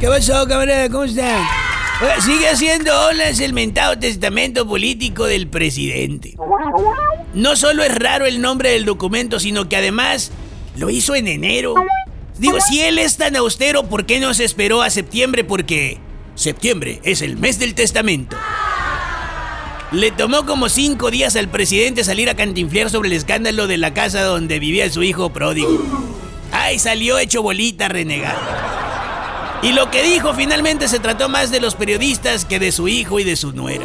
¿Qué pasó, camarada? ¿Cómo están? Sigue haciendo olas el mentado testamento político del presidente. No solo es raro el nombre del documento, sino que además lo hizo en enero. Digo, si él es tan austero, ¿por qué no se esperó a septiembre? Porque septiembre es el mes del testamento. Le tomó como cinco días al presidente salir a cantinflear sobre el escándalo de la casa donde vivía su hijo pródigo. Ay, salió hecho bolita renegado. Y lo que dijo finalmente se trató más de los periodistas que de su hijo y de su nuera.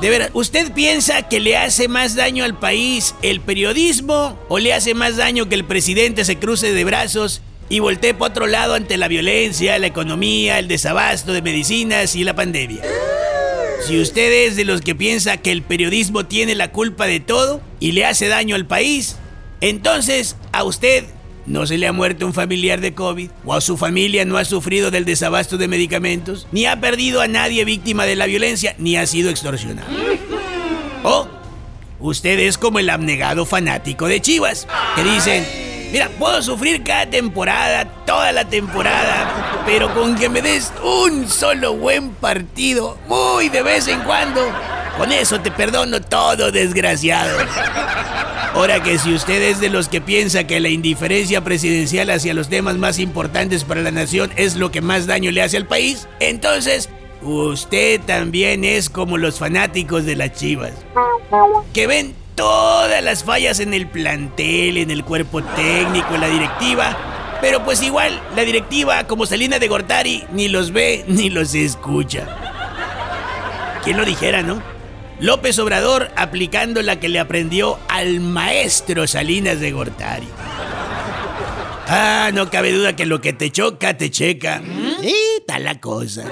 De veras, ¿usted piensa que le hace más daño al país el periodismo o le hace más daño que el presidente se cruce de brazos y voltee para otro lado ante la violencia, la economía, el desabasto de medicinas y la pandemia? Si usted es de los que piensa que el periodismo tiene la culpa de todo y le hace daño al país, entonces a usted no se le ha muerto un familiar de COVID, o a su familia no ha sufrido del desabasto de medicamentos, ni ha perdido a nadie víctima de la violencia, ni ha sido extorsionado. O usted es como el abnegado fanático de Chivas, que dicen, mira, puedo sufrir cada temporada, toda la temporada, pero con que me des un solo buen partido, muy de vez en cuando, con eso te perdono todo, desgraciado. Ahora que si usted es de los que piensa que la indiferencia presidencial hacia los temas más importantes para la nación es lo que más daño le hace al país, entonces usted también es como los fanáticos de las chivas, que ven todas las fallas en el plantel, en el cuerpo técnico, en la directiva, pero pues igual la directiva como Salina de Gortari ni los ve ni los escucha. ¿Quién lo dijera, no? López Obrador aplicando la que le aprendió al maestro Salinas de Gortari. Ah, no cabe duda que lo que te choca, te checa. Y tal la cosa.